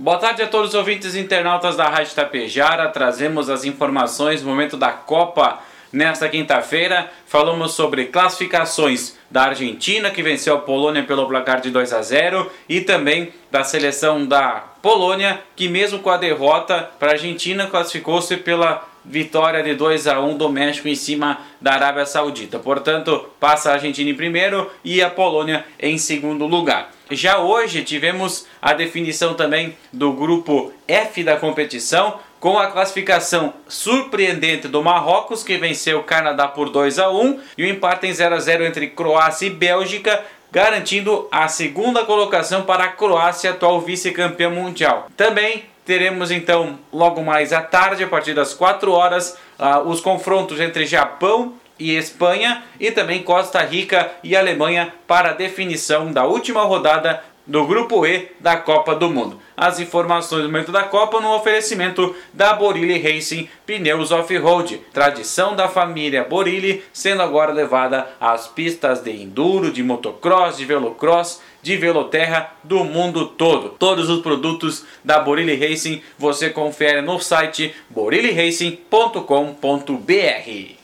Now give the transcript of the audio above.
Boa tarde a todos os ouvintes e internautas da Rádio Tapejara. Trazemos as informações no momento da Copa nesta quinta-feira. Falamos sobre classificações da Argentina, que venceu a Polônia pelo placar de 2 a 0, e também da seleção da Polônia, que mesmo com a derrota para a Argentina, classificou-se pela vitória de 2 a 1 do México em cima da Arábia Saudita. Portanto, passa a Argentina em primeiro e a Polônia em segundo lugar. Já hoje tivemos a definição também do grupo F da competição, com a classificação surpreendente do Marrocos, que venceu o Canadá por 2 a 1 e o empate em 0 a 0 entre Croácia e Bélgica, garantindo a segunda colocação para a Croácia, atual vice-campeã mundial. Também teremos então logo mais à tarde, a partir das 4 horas, uh, os confrontos entre Japão e Espanha e também Costa Rica e Alemanha para a definição da última rodada do Grupo E da Copa do Mundo. As informações do momento da Copa no oferecimento da Borilli Racing Pneus Off-Road, tradição da família Borilli, sendo agora levada às pistas de enduro, de motocross, de velocross, de veloterra do mundo todo. Todos os produtos da Borilli Racing você confere no site boriliracing.com.br.